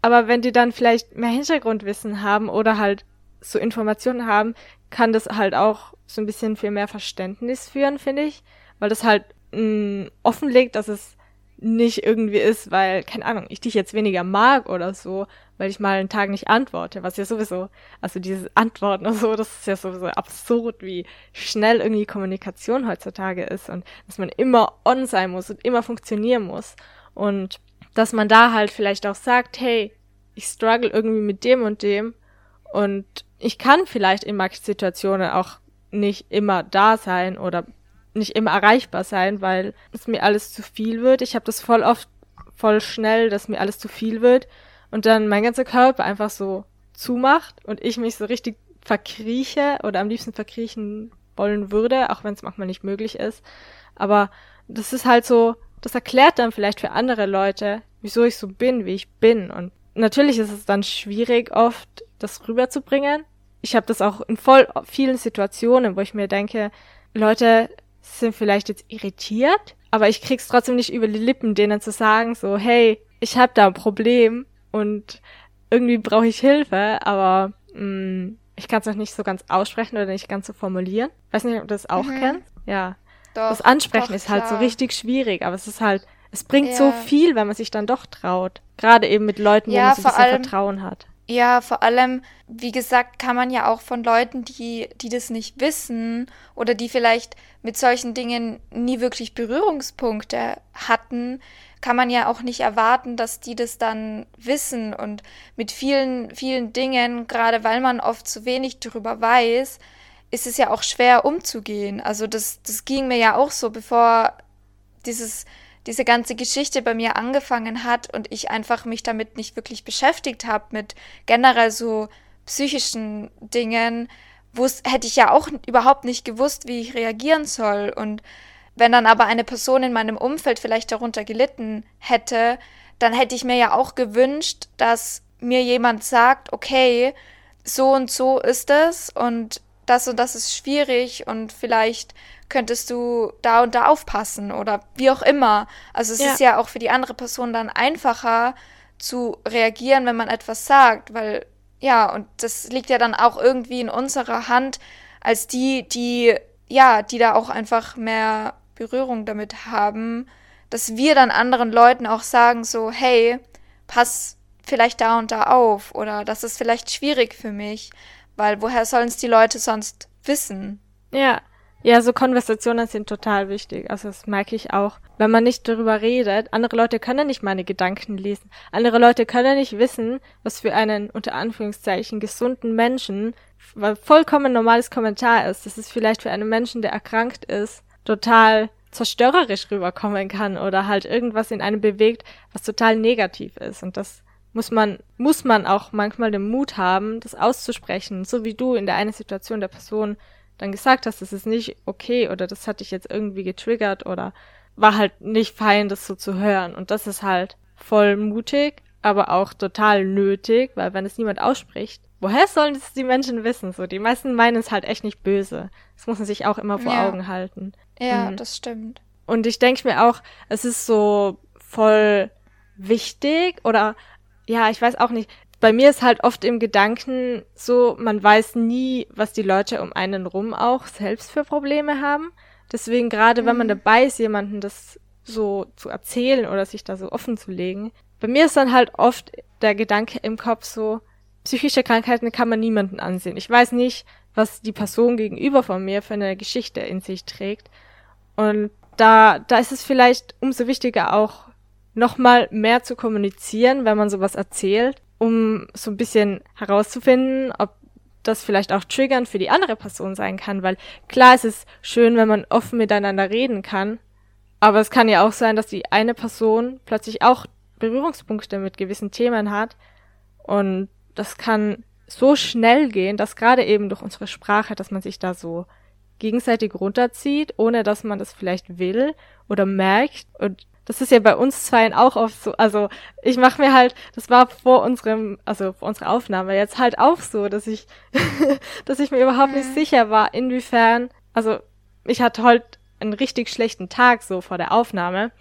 [SPEAKER 2] Aber wenn die dann vielleicht mehr Hintergrundwissen haben oder halt so Informationen haben, kann das halt auch so ein bisschen für mehr Verständnis führen, finde ich, weil das halt mh, mm, offenlegt, dass es nicht irgendwie ist, weil, keine Ahnung, ich dich jetzt weniger mag oder so, weil ich mal einen Tag nicht antworte, was ja sowieso, also dieses Antworten und so, das ist ja sowieso absurd, wie schnell irgendwie Kommunikation heutzutage ist und dass man immer on sein muss und immer funktionieren muss. Und dass man da halt vielleicht auch sagt, hey, ich struggle irgendwie mit dem und dem und ich kann vielleicht in manchen Situationen auch nicht immer da sein oder nicht immer erreichbar sein, weil es mir alles zu viel wird. Ich habe das voll oft, voll schnell, dass mir alles zu viel wird und dann mein ganzer Körper einfach so zumacht und ich mich so richtig verkrieche oder am liebsten verkriechen wollen würde, auch wenn es manchmal nicht möglich ist. Aber das ist halt so, das erklärt dann vielleicht für andere Leute, wieso ich so bin, wie ich bin. Und natürlich ist es dann schwierig, oft das rüberzubringen. Ich habe das auch in voll vielen Situationen, wo ich mir denke, Leute sind vielleicht jetzt irritiert, aber ich krieg's trotzdem nicht über die Lippen, denen zu sagen, so, hey, ich habe da ein Problem und irgendwie brauche ich Hilfe, aber mh, mm, ich kann es noch nicht so ganz aussprechen oder nicht ganz so formulieren. Weiß nicht, ob du das auch mhm. kennst. Ja. Doch, das Ansprechen doch, ist halt so richtig schwierig, aber es ist halt, es bringt ja. so viel, wenn man sich dann doch traut. Gerade eben mit Leuten, ja, wo man so ein bisschen allem, Vertrauen hat.
[SPEAKER 1] Ja, vor allem, wie gesagt, kann man ja auch von Leuten, die, die das nicht wissen oder die vielleicht mit solchen Dingen nie wirklich Berührungspunkte hatten, kann man ja auch nicht erwarten, dass die das dann wissen. Und mit vielen, vielen Dingen, gerade weil man oft zu wenig darüber weiß, ist es ja auch schwer umzugehen. Also das, das ging mir ja auch so, bevor dieses diese ganze Geschichte bei mir angefangen hat und ich einfach mich damit nicht wirklich beschäftigt habe, mit generell so psychischen Dingen, wus hätte ich ja auch überhaupt nicht gewusst, wie ich reagieren soll. Und wenn dann aber eine Person in meinem Umfeld vielleicht darunter gelitten hätte, dann hätte ich mir ja auch gewünscht, dass mir jemand sagt, okay, so und so ist es und das und das ist schwierig und vielleicht könntest du da und da aufpassen oder wie auch immer. Also es ja. ist ja auch für die andere Person dann einfacher zu reagieren, wenn man etwas sagt, weil ja, und das liegt ja dann auch irgendwie in unserer Hand als die, die ja, die da auch einfach mehr Berührung damit haben, dass wir dann anderen Leuten auch sagen so, hey, pass vielleicht da und da auf oder das ist vielleicht schwierig für mich, weil woher sollen es die Leute sonst wissen?
[SPEAKER 2] Ja, ja, so Konversationen sind total wichtig. Also das merke ich auch. Wenn man nicht darüber redet, andere Leute können nicht meine Gedanken lesen. Andere Leute können nicht wissen, was für einen unter Anführungszeichen gesunden Menschen vollkommen normales Kommentar ist. Das ist vielleicht für einen Menschen, der erkrankt ist, total zerstörerisch rüberkommen kann oder halt irgendwas in einem bewegt, was total negativ ist. Und das muss man, muss man auch manchmal den Mut haben, das auszusprechen. So wie du in der einen Situation der Person dann gesagt hast, das ist nicht okay oder das hat dich jetzt irgendwie getriggert oder war halt nicht fein, das so zu hören. Und das ist halt voll mutig, aber auch total nötig, weil wenn es niemand ausspricht, woher sollen es die Menschen wissen? So, die meisten meinen es halt echt nicht böse. Das muss man sich auch immer vor ja. Augen halten.
[SPEAKER 1] Ja, mhm. das stimmt.
[SPEAKER 2] Und ich denke mir auch, es ist so voll wichtig oder ja, ich weiß auch nicht. Bei mir ist halt oft im Gedanken so, man weiß nie, was die Leute um einen rum auch selbst für Probleme haben. Deswegen gerade, mhm. wenn man mhm. dabei ist, jemanden das so zu erzählen oder sich da so offen zu legen. Bei mir ist dann halt oft der Gedanke im Kopf so, psychische Krankheiten kann man niemanden ansehen. Ich weiß nicht, was die Person gegenüber von mir für eine Geschichte in sich trägt. Und da, da ist es vielleicht umso wichtiger auch nochmal mehr zu kommunizieren, wenn man sowas erzählt, um so ein bisschen herauszufinden, ob das vielleicht auch triggernd für die andere Person sein kann, weil klar ist es schön, wenn man offen miteinander reden kann, aber es kann ja auch sein, dass die eine Person plötzlich auch Berührungspunkte mit gewissen Themen hat und das kann so schnell gehen, dass gerade eben durch unsere Sprache, dass man sich da so gegenseitig runterzieht, ohne dass man das vielleicht will oder merkt und das ist ja bei uns zweien auch oft so. Also ich mache mir halt, das war vor unserem, also vor unserer Aufnahme jetzt halt auch so, dass ich, dass ich mir überhaupt mhm. nicht sicher war, inwiefern, also ich hatte heute einen richtig schlechten Tag so vor der Aufnahme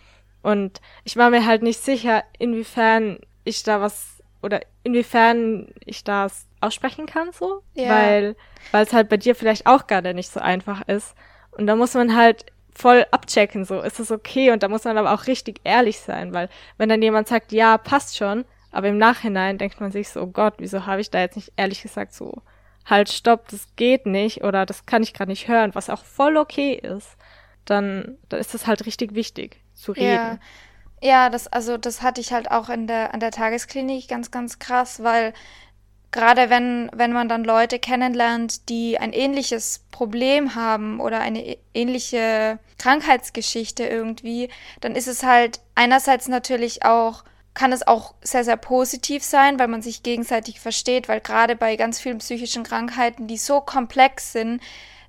[SPEAKER 2] und ich war mir halt nicht sicher, inwiefern ich da was oder inwiefern ich das aussprechen kann so, ja. weil weil es halt bei dir vielleicht auch gerade nicht so einfach ist und da muss man halt voll abchecken, so ist es okay und da muss man aber auch richtig ehrlich sein, weil wenn dann jemand sagt, ja, passt schon, aber im Nachhinein denkt man sich so, oh Gott, wieso habe ich da jetzt nicht ehrlich gesagt so, halt, stopp, das geht nicht oder das kann ich gerade nicht hören, was auch voll okay ist, dann, dann ist das halt richtig wichtig zu reden.
[SPEAKER 1] Ja. Ja, das, also das hatte ich halt auch in der, an der Tagesklinik ganz, ganz krass, weil gerade wenn, wenn man dann Leute kennenlernt, die ein ähnliches Problem haben oder eine ähnliche Krankheitsgeschichte irgendwie, dann ist es halt einerseits natürlich auch, kann es auch sehr, sehr positiv sein, weil man sich gegenseitig versteht, weil gerade bei ganz vielen psychischen Krankheiten, die so komplex sind,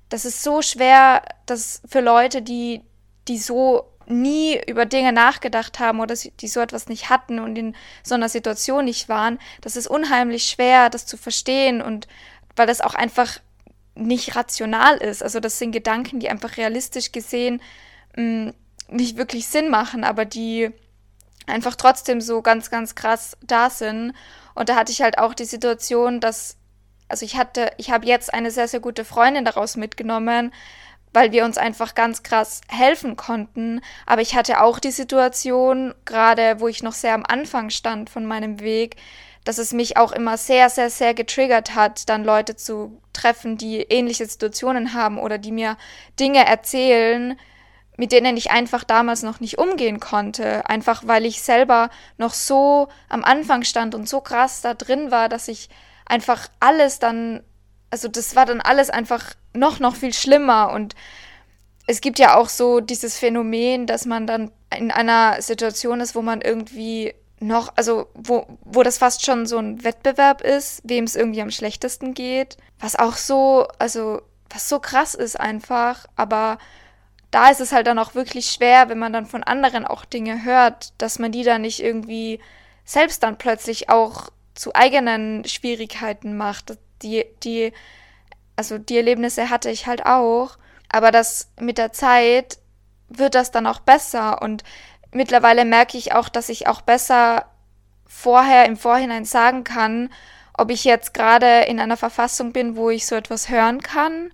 [SPEAKER 1] das ist so schwer, dass für Leute, die, die so nie über Dinge nachgedacht haben oder die so etwas nicht hatten und in so einer Situation nicht waren, das ist unheimlich schwer, das zu verstehen und weil das auch einfach nicht rational ist. Also das sind Gedanken, die einfach realistisch gesehen mh, mm, nicht wirklich Sinn machen, aber die einfach trotzdem so ganz, ganz krass da sind. Und da hatte ich halt auch die Situation, dass, also ich hatte, ich habe jetzt eine sehr, sehr gute Freundin daraus mitgenommen, weil wir uns einfach ganz krass helfen konnten. Aber ich hatte auch die Situation, gerade wo ich noch sehr am Anfang stand von meinem Weg, dass es mich auch immer sehr, sehr, sehr getriggert hat, dann Leute zu treffen, die ähnliche Situationen haben oder die mir Dinge erzählen, mit denen ich einfach damals noch nicht umgehen konnte. Einfach weil ich selber noch so am Anfang stand und so krass da drin war, dass ich einfach alles dann also das war dann alles einfach noch, noch viel schlimmer. Und es gibt ja auch so dieses Phänomen, dass man dann in einer Situation ist, wo man irgendwie noch, also wo, wo das fast schon so ein Wettbewerb ist, wem es irgendwie am schlechtesten geht. Was auch so, also was so krass ist einfach. Aber da ist es halt dann auch wirklich schwer, wenn man dann von anderen auch Dinge hört, dass man die dann nicht irgendwie selbst dann plötzlich auch zu eigenen Schwierigkeiten macht die, die, also die Erlebnisse hatte ich halt auch. Aber das mit der Zeit wird das dann auch besser und mittlerweile merke ich auch, dass ich auch besser vorher im Vorhinein sagen kann, ob ich jetzt gerade in einer Verfassung bin, wo ich so etwas hören kann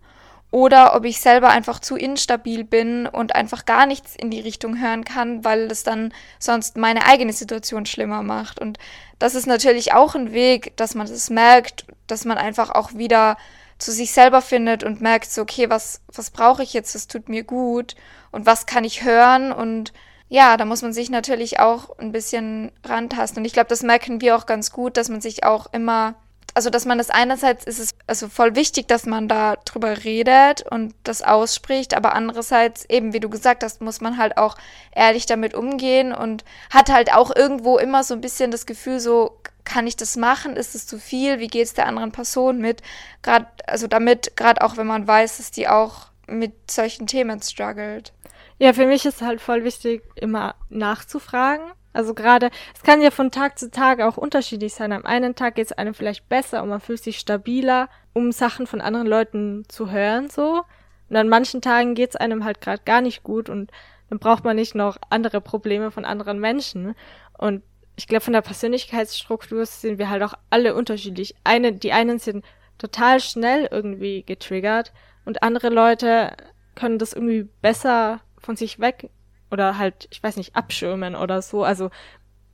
[SPEAKER 1] oder ob ich selber einfach zu instabil bin und einfach gar nichts in die Richtung hören kann, weil das dann sonst meine eigene Situation schlimmer macht. Und das ist natürlich auch ein Weg, dass man das merkt, dass man einfach auch wieder zu sich selber findet und merkt so, okay, was, was brauche ich jetzt, was tut mir gut und was kann ich hören und ja, da muss man sich natürlich auch ein bisschen rantasten. Und ich glaube, das merken wir auch ganz gut, dass man sich auch immer also dass man das einerseits ist es also voll wichtig, dass man da drüber redet und das ausspricht, aber andererseits eben, wie du gesagt hast, muss man halt auch ehrlich damit umgehen und hat halt auch irgendwo immer so ein bisschen das Gefühl, so kann ich das machen? Ist es zu viel? Wie geht es der anderen Person mit? Gerade, also damit, gerade auch wenn man weiß, dass die auch mit solchen Themen struggelt.
[SPEAKER 2] Ja, für mich ist halt voll wichtig, immer nachzufragen also gerade, es kann ja von Tag zu Tag auch unterschiedlich sein. Am einen Tag geht es einem vielleicht besser und man fühlt sich stabiler, um Sachen von anderen Leuten zu hören, so. Und an manchen Tagen geht es einem halt gerade gar nicht gut und dann braucht man nicht noch andere Probleme von anderen Menschen. Und ich glaube, von der Persönlichkeitsstruktur sind wir halt auch alle unterschiedlich. Eine, die einen sind total schnell irgendwie getriggert und andere Leute können das irgendwie besser von sich weg oder halt, ich weiß nicht, abschirmen oder so. Also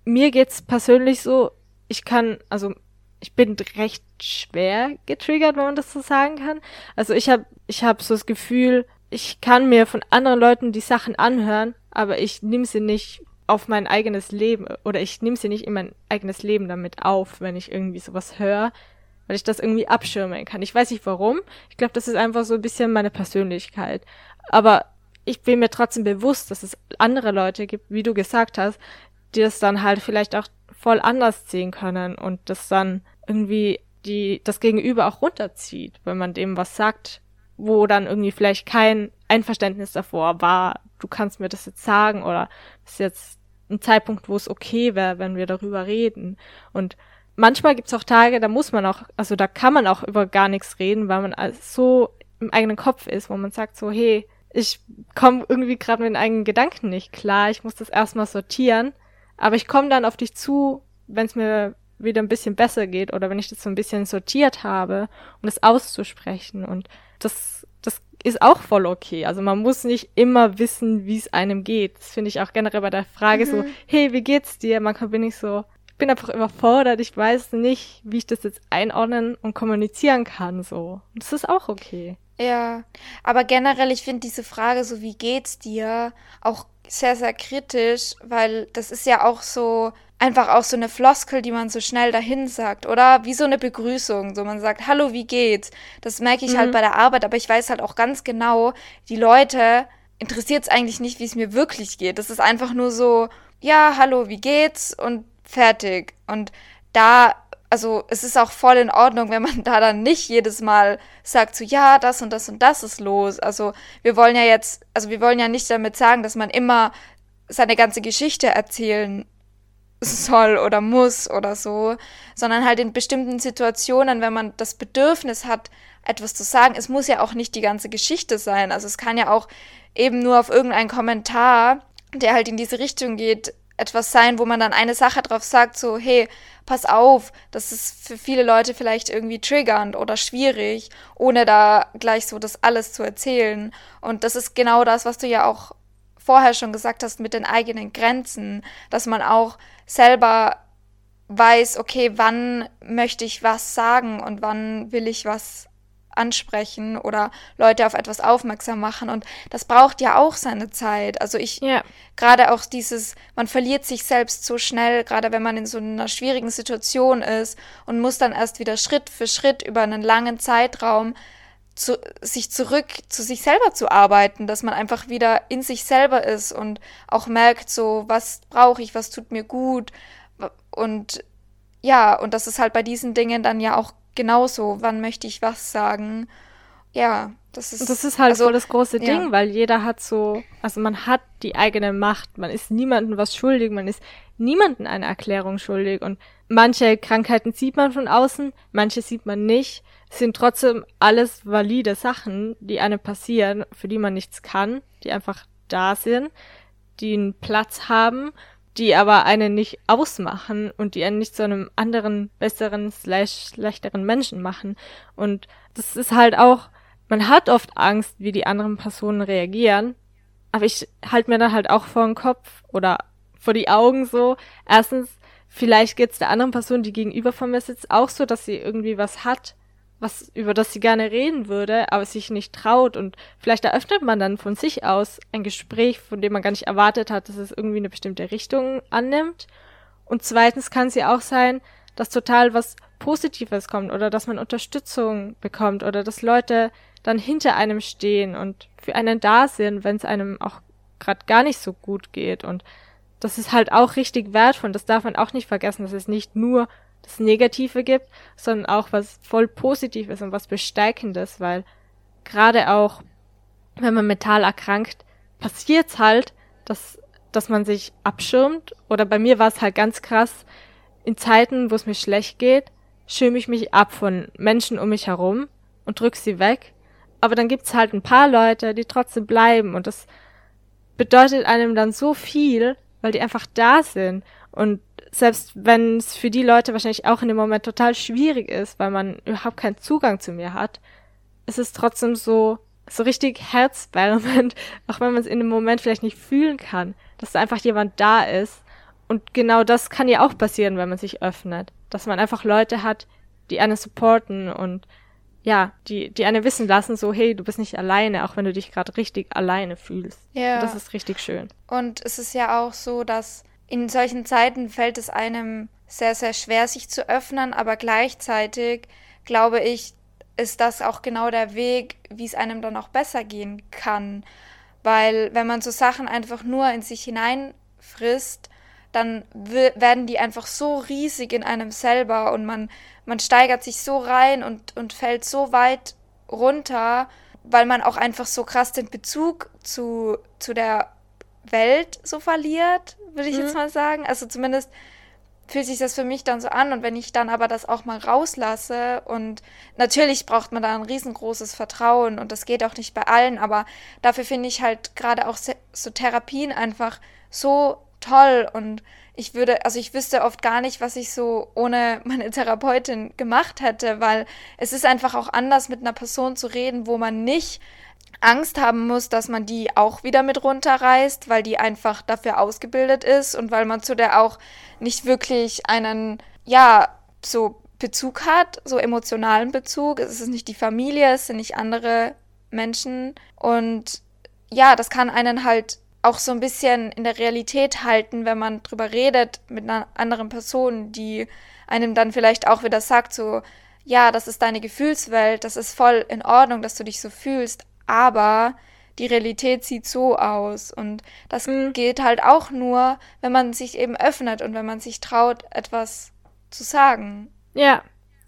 [SPEAKER 2] mir geht's persönlich so, ich kann, also ich bin recht schwer getriggert, wenn man das so sagen kann. Also ich habe ich hab so das Gefühl, ich kann mir von anderen Leuten die Sachen anhören, aber ich nehme sie nicht auf mein eigenes Leben oder ich nehme sie nicht in mein eigenes Leben damit auf, wenn ich irgendwie sowas höre, weil ich das irgendwie abschirmen kann. Ich weiß nicht warum. Ich glaube, das ist einfach so ein bisschen meine Persönlichkeit. Aber ich bin mir trotzdem bewusst, dass es andere Leute gibt, wie du gesagt hast, die das dann halt vielleicht auch voll anders sehen können und das dann irgendwie die das Gegenüber auch runterzieht, wenn man dem was sagt, wo dann irgendwie vielleicht kein Einverständnis davor war, du kannst mir das jetzt sagen oder ist jetzt ein Zeitpunkt, wo es okay wäre, wenn wir darüber reden. Und manchmal gibt's auch Tage, da muss man auch, also da kann man auch über gar nichts reden, weil man so im eigenen Kopf ist, wo man sagt so, hey, ich komme irgendwie gerade mit den eigenen Gedanken nicht klar. Ich muss das erstmal sortieren. Aber ich komme dann auf dich zu, wenn es mir wieder ein bisschen besser geht oder wenn ich das so ein bisschen sortiert habe, um das auszusprechen. Und das, das ist auch voll okay. Also man muss nicht immer wissen, wie es einem geht. Das finde ich auch generell bei der Frage mhm. so, hey, wie geht's dir? Manchmal bin ich so, ich bin einfach überfordert. Ich weiß nicht, wie ich das jetzt einordnen und kommunizieren kann, so. Und das ist auch okay.
[SPEAKER 1] Ja, aber generell, ich finde diese Frage so, wie geht's dir, auch sehr, sehr kritisch, weil das ist ja auch so, einfach auch so eine Floskel, die man so schnell dahin sagt, oder? Wie so eine Begrüßung, so man sagt, hallo, wie geht's? Das merke ich halt mhm. halt bei der Arbeit, aber ich weiß halt auch ganz genau, die Leute interessiert es eigentlich nicht, wie es mir wirklich geht. Das ist einfach nur so, ja, hallo, wie geht's? Und fertig. Und da also es ist auch voll in Ordnung, wenn man da dann nicht jedes Mal sagt, so ja, das und das und das ist los. Also wir wollen ja jetzt, also wir wollen ja nicht damit sagen, dass man immer seine ganze Geschichte erzählen soll oder muss oder so, sondern halt in bestimmten Situationen, wenn man das Bedürfnis hat, etwas zu sagen, es muss ja auch nicht die ganze Geschichte sein. Also es kann ja auch eben nur auf irgendeinen Kommentar, der halt in diese Richtung geht, etwas sein, wo man dann eine Sache drauf sagt, so, hey, pass auf, das ist für viele Leute vielleicht irgendwie triggernd oder schwierig, ohne da gleich so das alles zu erzählen. Und das ist genau das, was du ja auch vorher schon gesagt hast mit den eigenen Grenzen, dass man auch selber weiß, okay, wann möchte ich was sagen und wann will ich was ansprechen oder Leute auf etwas aufmerksam machen. Und das braucht ja auch seine Zeit. Also ich, ja. gerade auch dieses, man verliert sich selbst so schnell, gerade wenn man in so einer schwierigen Situation ist und muss dann erst wieder Schritt für Schritt über einen langen Zeitraum zu, sich zurück zu sich selber zu arbeiten, dass man einfach wieder in sich selber ist und auch merkt, so, was brauche ich, was tut mir gut. Und ja, und das ist halt bei diesen Dingen dann ja auch genauso, wann möchte ich was sagen. Ja, das ist.
[SPEAKER 2] Und das ist halt also, so das große Ding, ja. weil jeder hat so, also man hat die eigene Macht, man ist niemandem was schuldig, man ist niemandem eine Erklärung schuldig und manche Krankheiten sieht man von außen, manche sieht man nicht, es sind trotzdem alles valide Sachen, die einem passieren, für die man nichts kann, die einfach da sind, die einen Platz haben, die aber einen nicht ausmachen und die einen nicht zu einem anderen, besseren, slash schlechteren Menschen machen. Und das ist halt auch, man hat oft Angst, wie die anderen Personen reagieren, aber ich halte mir dann halt auch vor den Kopf oder vor die Augen so. Erstens, vielleicht geht's der anderen Person, die gegenüber von mir sitzt, auch so, dass sie irgendwie was hat, was, über das sie gerne reden würde, aber sich nicht traut und vielleicht eröffnet man dann von sich aus ein Gespräch, von dem man gar nicht erwartet hat, dass es irgendwie eine bestimmte Richtung annimmt. Und zweitens kann ja auch sein, dass total was Positives kommt oder dass man Unterstützung bekommt oder dass Leute dann hinter einem stehen und für einen da sind, wenn es einem auch gerade gar nicht so gut geht. Und das ist halt auch richtig wertvoll. Das darf man auch nicht vergessen, dass es nicht nur das Negative gibt, sondern auch was voll Positives und was Bestärkendes, weil gerade auch, wenn man mental erkrankt, passiert's halt, dass, dass man sich abschirmt. Oder bei mir war es halt ganz krass, in Zeiten, wo es mir schlecht geht, schirme ich mich ab von Menschen um mich herum und drück sie weg. Aber dann gibt's halt ein paar Leute, die trotzdem bleiben und das bedeutet einem dann so viel, weil die einfach da sind. Und selbst wenn es für die Leute wahrscheinlich auch in dem Moment total schwierig ist, weil man überhaupt keinen Zugang zu mir hat, ist es trotzdem so, so richtig herzwärmend, auch wenn man es in dem Moment vielleicht nicht fühlen kann, dass da einfach jemand da ist. Und genau das kann ja auch passieren, wenn man sich öffnet. Dass man einfach Leute hat, die einen supporten und ja, die, die eine wissen lassen, so, hey, du bist nicht alleine, auch wenn du dich gerade richtig alleine fühlst. Ja. Und das ist richtig schön.
[SPEAKER 1] Und es ist ja auch so, dass in solchen Zeiten fällt es einem sehr, sehr schwer, sich zu öffnen, aber gleichzeitig glaube ich, ist das auch genau der Weg, wie es einem dann auch besser gehen kann. Weil wenn man so Sachen einfach nur in sich hineinfrisst, dann werden die einfach so riesig in einem selber und man, man steigert sich so rein und, und fällt so weit runter, weil man auch einfach so krass den Bezug zu, zu der Welt so verliert, würde ich mhm. jetzt mal sagen. Also zumindest fühlt sich das für mich dann so an und wenn ich dann aber das auch mal rauslasse und natürlich braucht man da ein riesengroßes Vertrauen und das geht auch nicht bei allen, aber dafür finde ich halt gerade auch so Therapien einfach so toll und ich würde, also ich wüsste oft gar nicht, was ich so ohne meine Therapeutin gemacht hätte, weil es ist einfach auch anders mit einer Person zu reden, wo man nicht Angst haben muss, dass man die auch wieder mit runterreißt, weil die einfach dafür ausgebildet ist und weil man zu der auch nicht wirklich einen, ja, so Bezug hat, so emotionalen Bezug. Es ist nicht die Familie, es sind nicht andere Menschen. Und ja, das kann einen halt auch so ein bisschen in der Realität halten, wenn man drüber redet mit einer anderen Person, die einem dann vielleicht auch wieder sagt, so, ja, das ist deine Gefühlswelt, das ist voll in Ordnung, dass du dich so fühlst, aber die Realität sieht so aus. Und das mhm. geht halt auch nur, wenn man sich eben öffnet und wenn man sich traut, etwas zu sagen.
[SPEAKER 2] Ja.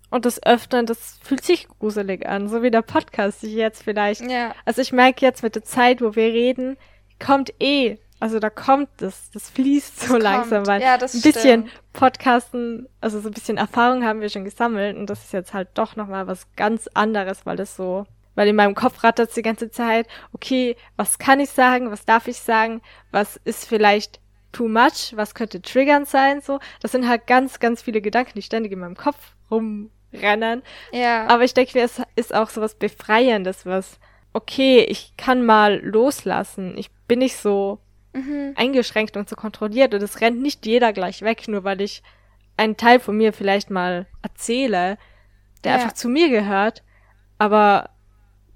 [SPEAKER 2] Und das Öffnen, das fühlt sich gruselig an, so wie der Podcast sich jetzt vielleicht. Ja. Also ich merke jetzt mit der Zeit, wo wir reden, kommt eh, also da kommt das, das fließt so das langsam, kommt. weil ja, ein bisschen stimmt. Podcasten, also so ein bisschen Erfahrung haben wir schon gesammelt und das ist jetzt halt doch nochmal was ganz anderes, weil das so weil in meinem Kopf rattert die ganze Zeit, okay, was kann ich sagen, was darf ich sagen, was ist vielleicht too much, was könnte triggernd sein, so. Das sind halt ganz, ganz viele Gedanken, die ständig in meinem Kopf rumrennen. Ja. Aber ich denke, es ist auch so was Befreiendes, was, okay, ich kann mal loslassen. Ich bin nicht so mhm. eingeschränkt und so kontrolliert und es rennt nicht jeder gleich weg, nur weil ich einen Teil von mir vielleicht mal erzähle, der ja. einfach zu mir gehört. Aber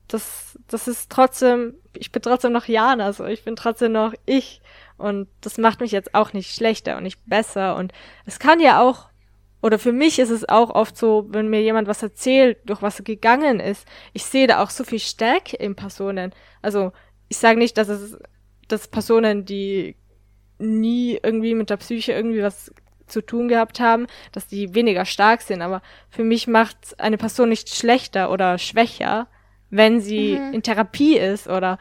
[SPEAKER 2] das, das ist trotzdem, ich bin trotzdem noch Jana, so, ich bin trotzdem noch ich. Und das macht mich jetzt auch nicht schlechter und nicht besser. Und es kann ja auch, oder für mich ist es auch oft so, wenn mir jemand was erzählt, durch was er gegangen ist, ich sehe da auch so viel Stärke in Personen. Also, ich sage nicht, dass es, dass Personen, die nie irgendwie mit der Psyche irgendwie was zu tun gehabt haben, dass die weniger stark sind, aber für mich macht eine Person nicht schlechter oder schwächer, wenn sie mhm. in Therapie ist oder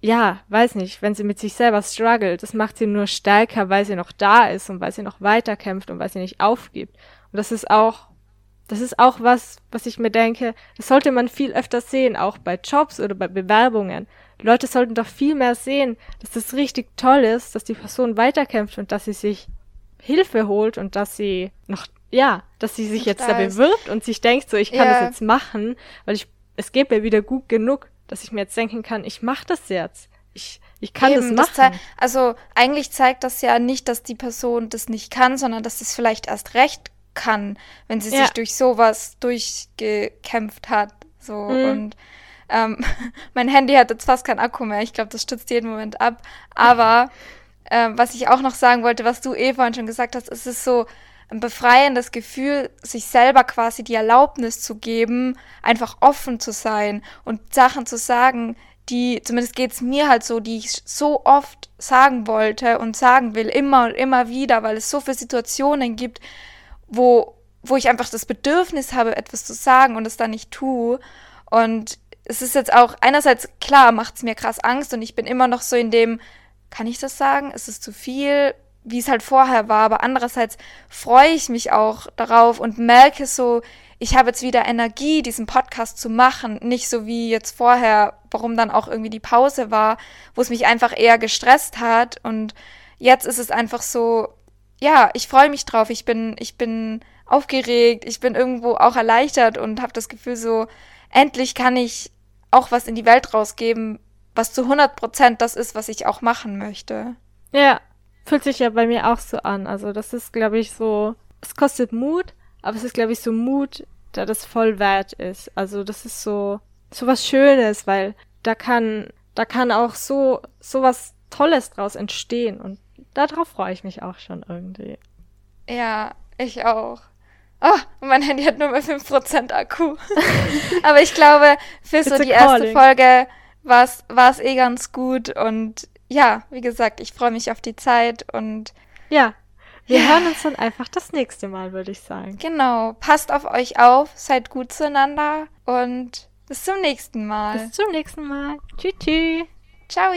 [SPEAKER 2] ja, weiß nicht, wenn sie mit sich selber struggelt, das macht sie nur stärker, weil sie noch da ist und weil sie noch weiterkämpft und weil sie nicht aufgibt. Und das ist auch, das ist auch was, was ich mir denke, das sollte man viel öfter sehen, auch bei Jobs oder bei Bewerbungen. Die Leute sollten doch viel mehr sehen, dass das richtig toll ist, dass die Person weiterkämpft und dass sie sich Hilfe holt und dass sie noch, ja, dass sie sich jetzt da bewirbt und sich denkt, so, ich kann ja. das jetzt machen, weil ich, es geht mir wieder gut genug dass ich mir jetzt denken kann, ich mache das jetzt. Ich, ich kann Eben, das machen.
[SPEAKER 1] Das also eigentlich zeigt das ja nicht, dass die Person das nicht kann, sondern dass es vielleicht erst recht kann, wenn sie ja. sich durch sowas durchgekämpft hat. So mhm. und ähm, mein Handy hat jetzt fast keinen Akku mehr. Ich glaube, das stützt jeden Moment ab. Aber ähm, was ich auch noch sagen wollte, was du eh vorhin schon gesagt hast, ist es so, ein befreiendes Gefühl, sich selber quasi die Erlaubnis zu geben, einfach offen zu sein und Sachen zu sagen, die, zumindest geht's mir halt so, die ich so oft sagen wollte und sagen will, immer und immer wieder, weil es so viele Situationen gibt, wo, wo ich einfach das Bedürfnis habe, etwas zu sagen und es dann nicht tue. Und es ist jetzt auch, einerseits, klar, macht's mir krass Angst und ich bin immer noch so in dem, kann ich das sagen? Ist es zu viel? Wie es halt vorher war, aber andererseits freue ich mich auch darauf und merke so, ich habe jetzt wieder Energie, diesen Podcast zu machen, nicht so wie jetzt vorher, warum dann auch irgendwie die Pause war, wo es mich einfach eher gestresst hat. Und jetzt ist es einfach so, ja, ich freue mich drauf, ich bin ich bin aufgeregt, ich bin irgendwo auch erleichtert und habe das Gefühl so endlich kann ich auch was in die Welt rausgeben, was zu 100 Prozent das ist, was ich auch machen möchte.
[SPEAKER 2] Ja, Fühlt sich ja bei mir auch so an. Also das ist, glaube ich, so, es kostet Mut, aber es ist, glaube ich, so Mut, der das voll wert ist. Also das ist so, so was Schönes, weil da kann, da kann auch so, so was Tolles draus entstehen und darauf freue ich mich auch schon irgendwie.
[SPEAKER 1] Ja, ich auch. Oh, mein Handy hat nur mehr 5% Akku. Aber ich glaube, für so die erste Folge war es eh ganz gut und ja, wie gesagt, ich freue mich auf die Zeit und
[SPEAKER 2] ja, wir ja. hören uns dann einfach das nächste Mal, würde ich sagen.
[SPEAKER 1] Genau, passt auf euch auf, seid gut zueinander und bis zum nächsten Mal.
[SPEAKER 2] Bis zum nächsten Mal. Tschüss. tschüss.
[SPEAKER 1] Ciao.